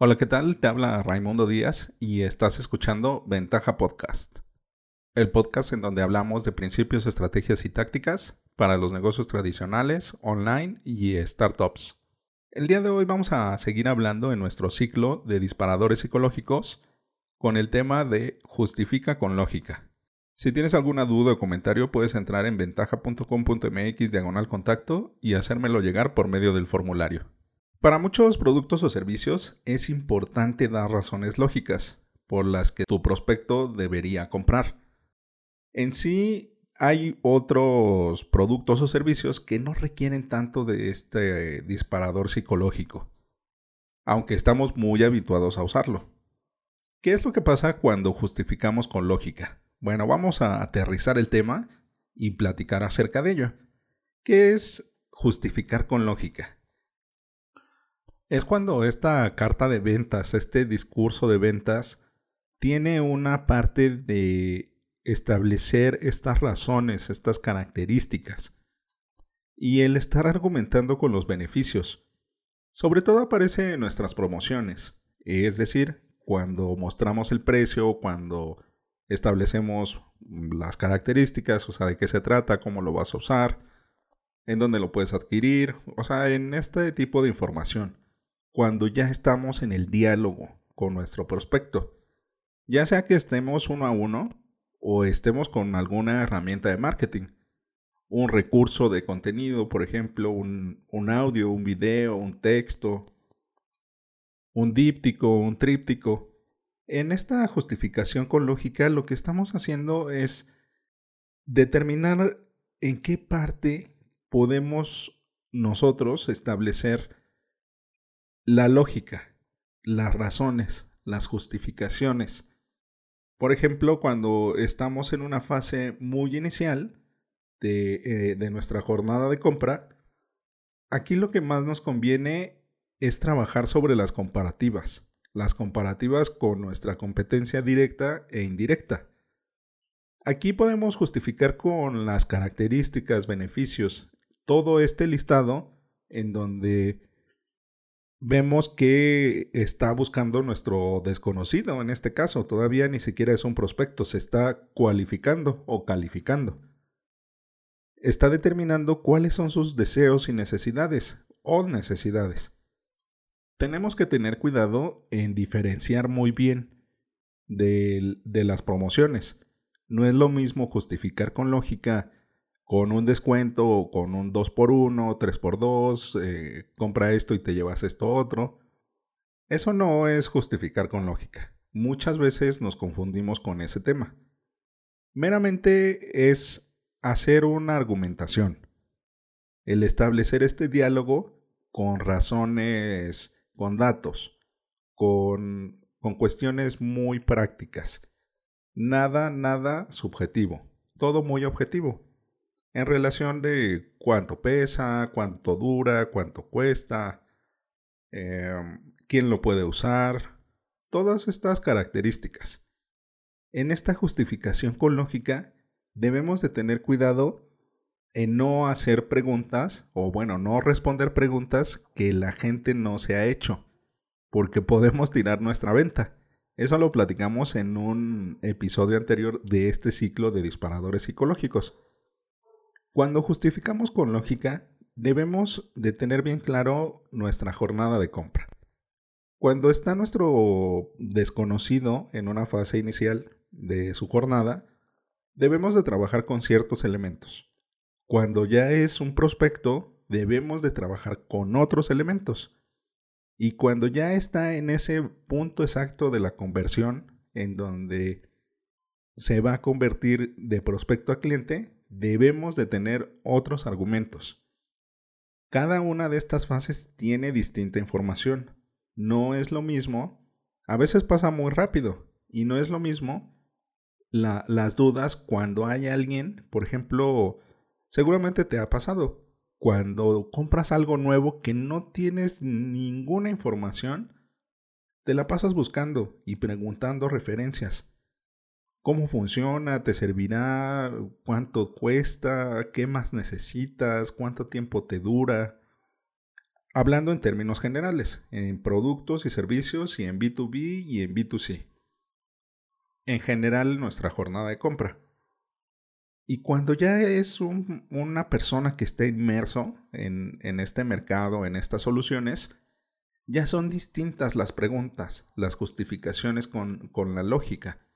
Hola, ¿qué tal? Te habla Raimundo Díaz y estás escuchando Ventaja Podcast, el podcast en donde hablamos de principios, estrategias y tácticas para los negocios tradicionales, online y startups. El día de hoy vamos a seguir hablando en nuestro ciclo de disparadores psicológicos con el tema de justifica con lógica. Si tienes alguna duda o comentario puedes entrar en ventaja.com.mx diagonal contacto y hacérmelo llegar por medio del formulario. Para muchos productos o servicios es importante dar razones lógicas por las que tu prospecto debería comprar. En sí hay otros productos o servicios que no requieren tanto de este disparador psicológico, aunque estamos muy habituados a usarlo. ¿Qué es lo que pasa cuando justificamos con lógica? Bueno, vamos a aterrizar el tema y platicar acerca de ello. ¿Qué es justificar con lógica? Es cuando esta carta de ventas, este discurso de ventas, tiene una parte de establecer estas razones, estas características, y el estar argumentando con los beneficios. Sobre todo aparece en nuestras promociones, es decir, cuando mostramos el precio, cuando establecemos las características, o sea, de qué se trata, cómo lo vas a usar, en dónde lo puedes adquirir, o sea, en este tipo de información cuando ya estamos en el diálogo con nuestro prospecto. Ya sea que estemos uno a uno o estemos con alguna herramienta de marketing. Un recurso de contenido, por ejemplo, un, un audio, un video, un texto, un díptico, un tríptico. En esta justificación con lógica lo que estamos haciendo es determinar en qué parte podemos nosotros establecer la lógica, las razones, las justificaciones. Por ejemplo, cuando estamos en una fase muy inicial de, eh, nuestra jornada de compra, aquí lo que más nos conviene es trabajar sobre las comparativas, las comparativas con nuestra competencia directa e indirecta. Aquí podemos justificar con las características, beneficios, todo este listado en donde vemos que está buscando nuestro desconocido en este caso. Todavía ni siquiera es un prospecto, se está cualificando o calificando. Está determinando cuáles son sus deseos y necesidades o necesidades. Tenemos que tener cuidado en diferenciar muy bien de, de las promociones. No es lo mismo justificar con lógica con un descuento con un 2x1, 3x2, eh, compra esto y te llevas esto otro. Eso no es justificar con lógica. Muchas veces nos confundimos con ese tema. Meramente es hacer una argumentación. El establecer este diálogo con razones, con datos, con, con cuestiones muy prácticas. Nada, nada subjetivo. Todo muy objetivo en relación de cuánto pesa, cuánto dura, cuánto cuesta, em, quién lo puede usar, todas estas características. En esta justificación con lógica debemos de tener cuidado en no hacer preguntas o bueno, no responder preguntas que la gente no se ha hecho, porque podemos tirar nuestra venta. Eso lo platicamos en un episodio anterior de este ciclo de disparadores psicológicos. Cuando justificamos con lógica, debemos de tener bien claro nuestra jornada de compra. Cuando está nuestro desconocido en una fase inicial de su jornada, debemos de trabajar con ciertos elementos. Cuando ya es un prospecto, debemos de trabajar con otros elementos. Y cuando ya está en ese punto exacto de la conversión, en donde se va a convertir de prospecto a cliente, debemos de tener otros argumentos. Cada una de estas fases tiene distinta información. No es lo mismo, a veces pasa muy rápido, y no es lo mismo las dudas cuando hay alguien, por ejemplo, seguramente te ha pasado, cuando compras algo nuevo que no tienes ninguna información, te la pasas buscando y preguntando referencias cómo funciona, te servirá, cuánto cuesta, qué más necesitas, cuánto tiempo te dura. Hablando en términos generales, en productos y servicios y en B2B y en B2C. En general, nuestra jornada de compra. Y cuando ya es una persona que está inmerso en, este mercado, en estas soluciones, ya son distintas las preguntas, las justificaciones con, con la lógica,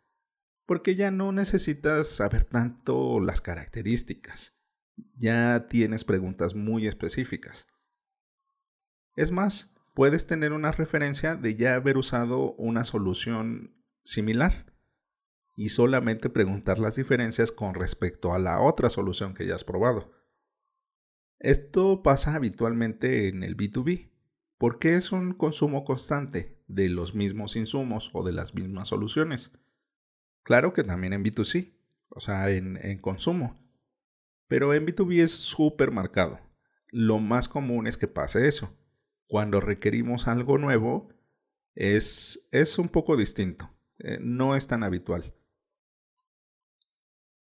porque ya no necesitas saber tanto las características, ya tienes preguntas muy específicas. Es más, puedes tener una referencia de ya haber usado una solución similar y solamente preguntar las diferencias con respecto a la otra solución que ya has probado. Esto pasa habitualmente en el B2B, porque es un consumo constante de los mismos insumos o de las mismas soluciones. Claro que también en B2C, o sea, en, en consumo. Pero en B2B es súper marcado. Lo más común es que pase eso. Cuando requerimos algo nuevo, es, es un poco distinto. Eh, no es tan habitual.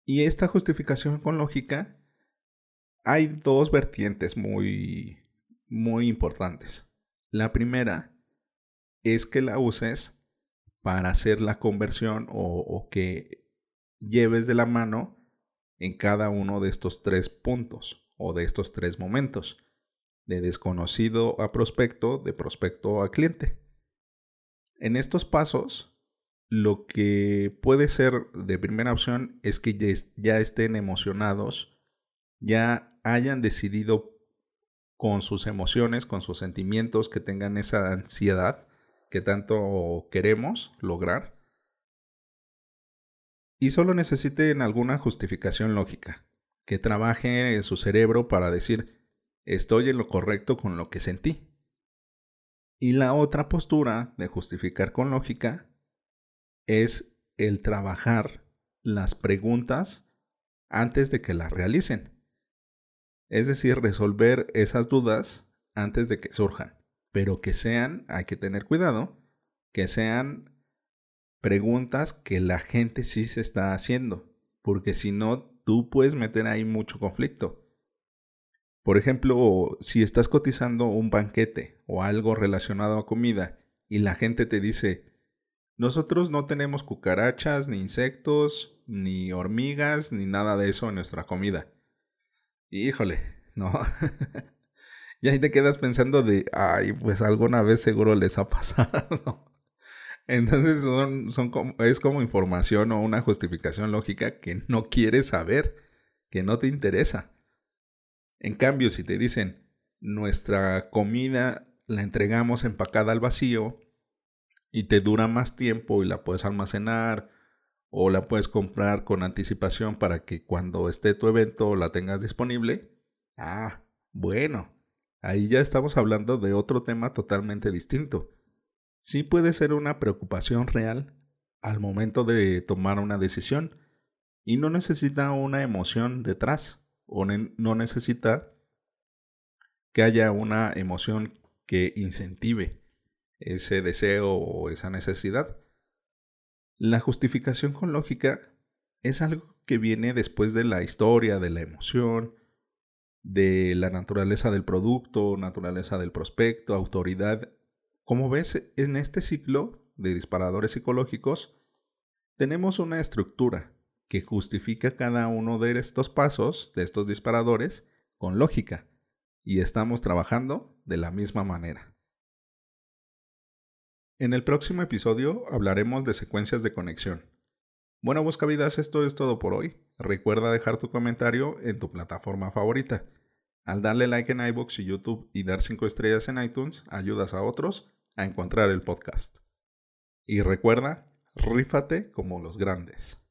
Y esta justificación con lógica, hay dos vertientes muy, muy importantes. La primera es que la uses para hacer la conversión o, que lleves de la mano en cada uno de estos tres puntos o de estos tres momentos, de desconocido a prospecto, de prospecto a cliente. En estos pasos lo que puede ser de primera opción es que ya, estén emocionados, ya hayan decidido con sus emociones, con sus sentimientos, que tengan esa ansiedad que tanto queremos lograr. Y solo necesiten alguna justificación lógica, que trabaje en su cerebro para decir, estoy en lo correcto con lo que sentí. Y la otra postura de justificar con lógica es el trabajar las preguntas antes de que las realicen. Es decir, resolver esas dudas antes de que surjan. Pero que sean, hay que tener cuidado, que sean preguntas que la gente sí se está haciendo. Porque si no, tú puedes meter ahí mucho conflicto. Por ejemplo, si estás cotizando un banquete o algo relacionado a comida y la gente te dice, nosotros no tenemos cucarachas, ni insectos, ni hormigas, ni nada de eso en nuestra comida. Híjole, no. y ahí te quedas pensando de, ay, pues alguna vez seguro les ha pasado. Entonces son, son como, es como información o una justificación lógica que no quieres saber, que no te interesa. En cambio, si te dicen, nuestra comida la entregamos empacada al vacío y te dura más tiempo y la puedes almacenar o la puedes comprar con anticipación para que cuando esté tu evento la tengas disponible. Ah, bueno, ahí ya estamos hablando de otro tema totalmente distinto. Sí puede ser una preocupación real al momento de tomar una decisión y no necesita una emoción detrás o no necesita que haya una emoción que incentive ese deseo o esa necesidad. La justificación con lógica es algo que viene después de la historia, de la emoción, de la naturaleza del producto, naturaleza del prospecto, autoridad. Como ves, en este ciclo de disparadores psicológicos, tenemos una estructura que justifica cada uno de estos pasos, de estos disparadores, con lógica, y estamos trabajando de la misma manera. En el próximo episodio hablaremos de secuencias de conexión. Bueno, buscavidas, esto es todo por hoy. Recuerda dejar tu comentario en tu plataforma favorita. Al darle like en iBooks y YouTube y dar 5 estrellas en iTunes, ayudas a otros a encontrar el podcast. Y recuerda, rífate como los grandes.